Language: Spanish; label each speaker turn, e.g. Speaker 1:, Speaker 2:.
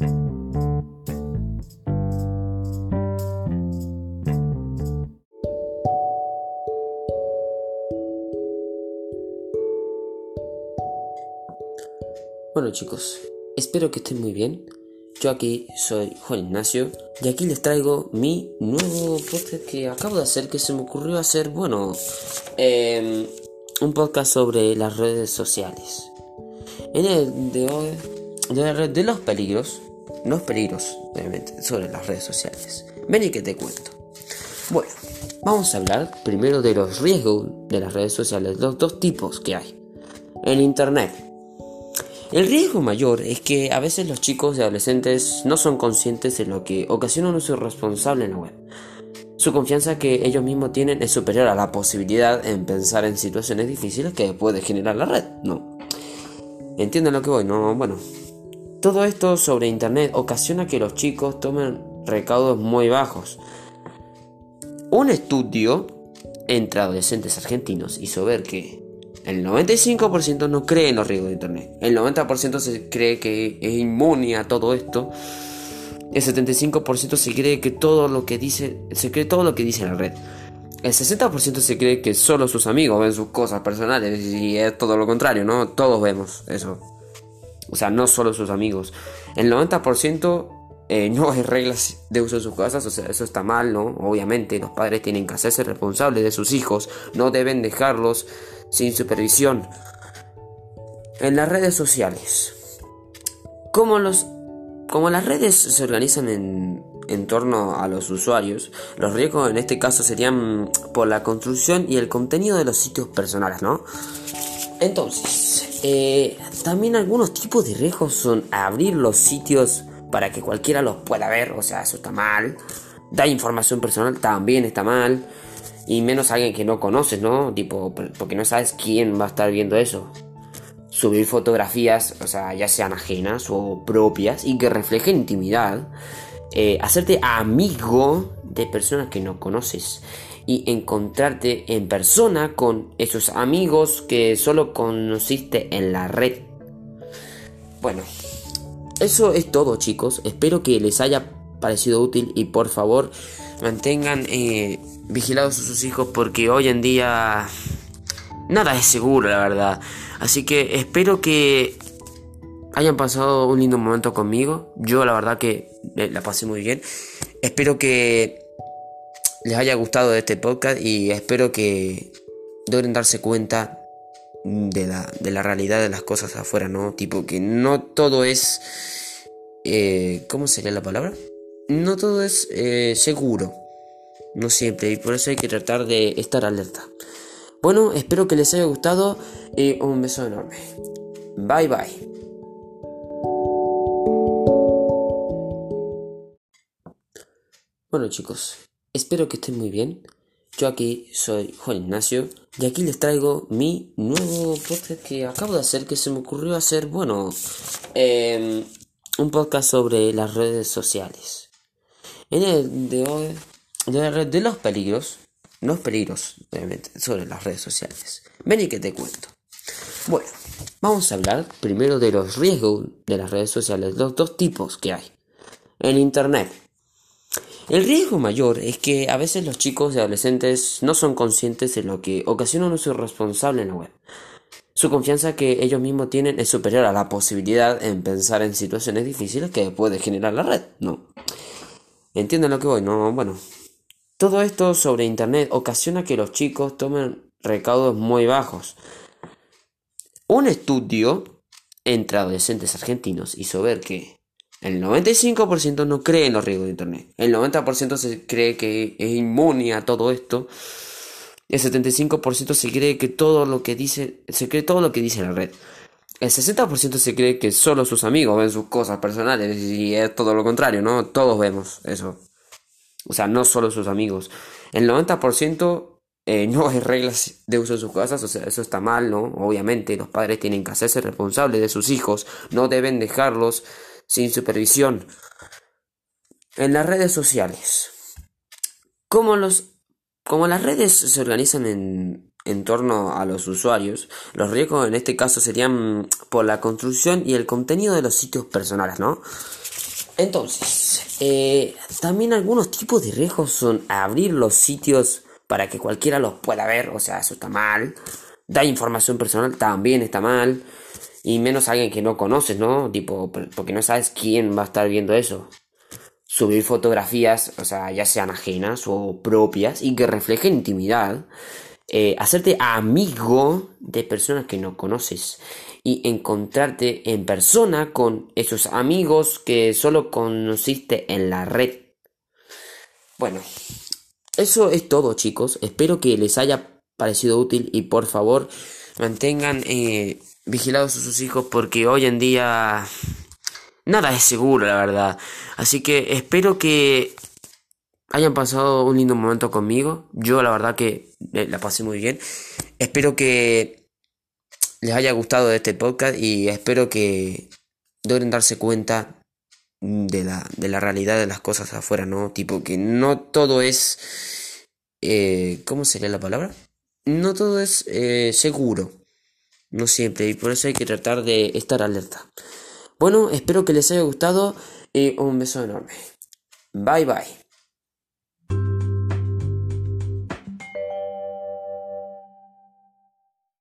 Speaker 1: Bueno chicos, espero que estén muy bien. Yo aquí soy Juan Ignacio y aquí les traigo mi nuevo podcast que acabo de hacer que se me ocurrió hacer, bueno, em, un podcast sobre las redes sociales. En el de hoy, de, de los peligros, los peligros, obviamente, sobre las redes sociales. Ven y que te cuento. Bueno, vamos a hablar primero de los riesgos de las redes sociales, los dos tipos que hay. En Internet el riesgo mayor es que a veces los chicos y adolescentes no son conscientes de lo que ocasiona un uso irresponsable en la web. Su confianza que ellos mismos tienen es superior a la posibilidad en pensar en situaciones difíciles que puede generar la red. No. ¿Entienden lo que voy? No, bueno. Todo esto sobre internet ocasiona que los chicos tomen recaudos muy bajos. Un estudio entre adolescentes argentinos hizo ver que el 95% no cree en los riesgos de Internet. El 90% se cree que es inmune a todo esto. El 75% se cree que todo lo que dice, se cree todo lo que dice la red. El 60% se cree que solo sus amigos ven sus cosas personales y es todo lo contrario, ¿no? Todos vemos eso. O sea, no solo sus amigos. El 90% eh, no hay reglas de uso de sus casas, o sea, eso está mal, ¿no? Obviamente los padres tienen que hacerse responsables de sus hijos, no deben dejarlos sin supervisión. En las redes sociales. Como, los, como las redes se organizan en, en torno a los usuarios, los riesgos en este caso serían por la construcción y el contenido de los sitios personales, ¿no? Entonces, eh, también algunos tipos de riesgos son abrir los sitios para que cualquiera los pueda ver, o sea, eso está mal. Dar información personal también está mal. Y menos alguien que no conoces, ¿no? Tipo, porque no sabes quién va a estar viendo eso. Subir fotografías, o sea, ya sean ajenas o propias y que reflejen intimidad. Eh, hacerte amigo de personas que no conoces. Y encontrarte en persona con esos amigos que solo conociste en la red. Bueno, eso es todo chicos. Espero que les haya parecido útil y por favor mantengan eh, vigilados a sus hijos porque hoy en día nada es seguro, la verdad. Así que espero que hayan pasado un lindo momento conmigo. Yo la verdad que la pasé muy bien. Espero que les haya gustado este podcast y espero que logren darse cuenta de la, realidad de las cosas afuera, ¿no? Tipo que no todo es... Eh, ¿Cómo sería la palabra? No todo es eh, seguro. No siempre, y por eso hay que tratar de estar alerta. Bueno, espero que les haya gustado y un beso enorme. Bye bye. Bueno chicos, espero que estén muy bien. Yo aquí soy Juan Ignacio y aquí les traigo mi nuevo podcast que acabo de hacer que se me ocurrió hacer, bueno, em, un podcast sobre las redes sociales. En el de hoy de, los peligros, los peligros, obviamente, sobre las redes sociales. Ven y que te cuento. Bueno, vamos a hablar primero de los riesgos de las redes sociales, los dos tipos que hay. En Internet. El riesgo mayor es que a veces los chicos y adolescentes no son conscientes de lo que ocasiona un uso irresponsable en la web. Su confianza que ellos mismos tienen es superior a la posibilidad en pensar en situaciones difíciles que puede generar la red. No. ¿Entienden lo que voy? No, bueno, todo esto sobre Internet ocasiona que los chicos tomen recaudos muy bajos. Un estudio entre adolescentes argentinos hizo ver que el 95% no cree en los riesgos de Internet. El 90% se cree que es inmune a todo esto. El 75% se cree que todo lo que dice, se cree todo lo que dice la red. El 60% se cree que solo sus amigos ven sus cosas personales y es todo lo contrario, ¿no? Todos vemos eso. O sea, no solo sus amigos. El 90% eh, no hay reglas de uso de sus casas, o sea, eso está mal, ¿no? Obviamente los padres tienen que hacerse responsables de sus hijos, no deben dejarlos sin supervisión. En las redes sociales. Como, los, como las redes se organizan en, en torno a los usuarios, los riesgos en este caso serían por la construcción y el contenido de los sitios personales, ¿no? Entonces, eh, también algunos tipos de riesgos son abrir los sitios para que cualquiera los pueda ver, o sea, eso está mal. Dar información personal también está mal. Y menos alguien que no conoces, ¿no? Tipo, porque no sabes quién va a estar viendo eso. Subir fotografías, o sea, ya sean ajenas o propias y que reflejen intimidad. Eh, hacerte amigo de personas que no conoces y encontrarte en persona con esos amigos que solo conociste en la red. Bueno, eso es todo chicos, espero que les haya parecido útil y por favor mantengan eh, vigilados a sus hijos porque hoy en día nada es seguro la verdad. Así que espero que hayan pasado un lindo momento conmigo. Yo la verdad que eh, la pasé muy bien. Espero que les haya gustado este podcast y espero que logren darse cuenta de la, de la realidad de las cosas afuera, ¿no? Tipo que no todo es... Eh, ¿Cómo sería la palabra? No todo es eh, seguro. No siempre. Y por eso hay que tratar de estar alerta. Bueno, espero que les haya gustado y un beso enorme. Bye bye.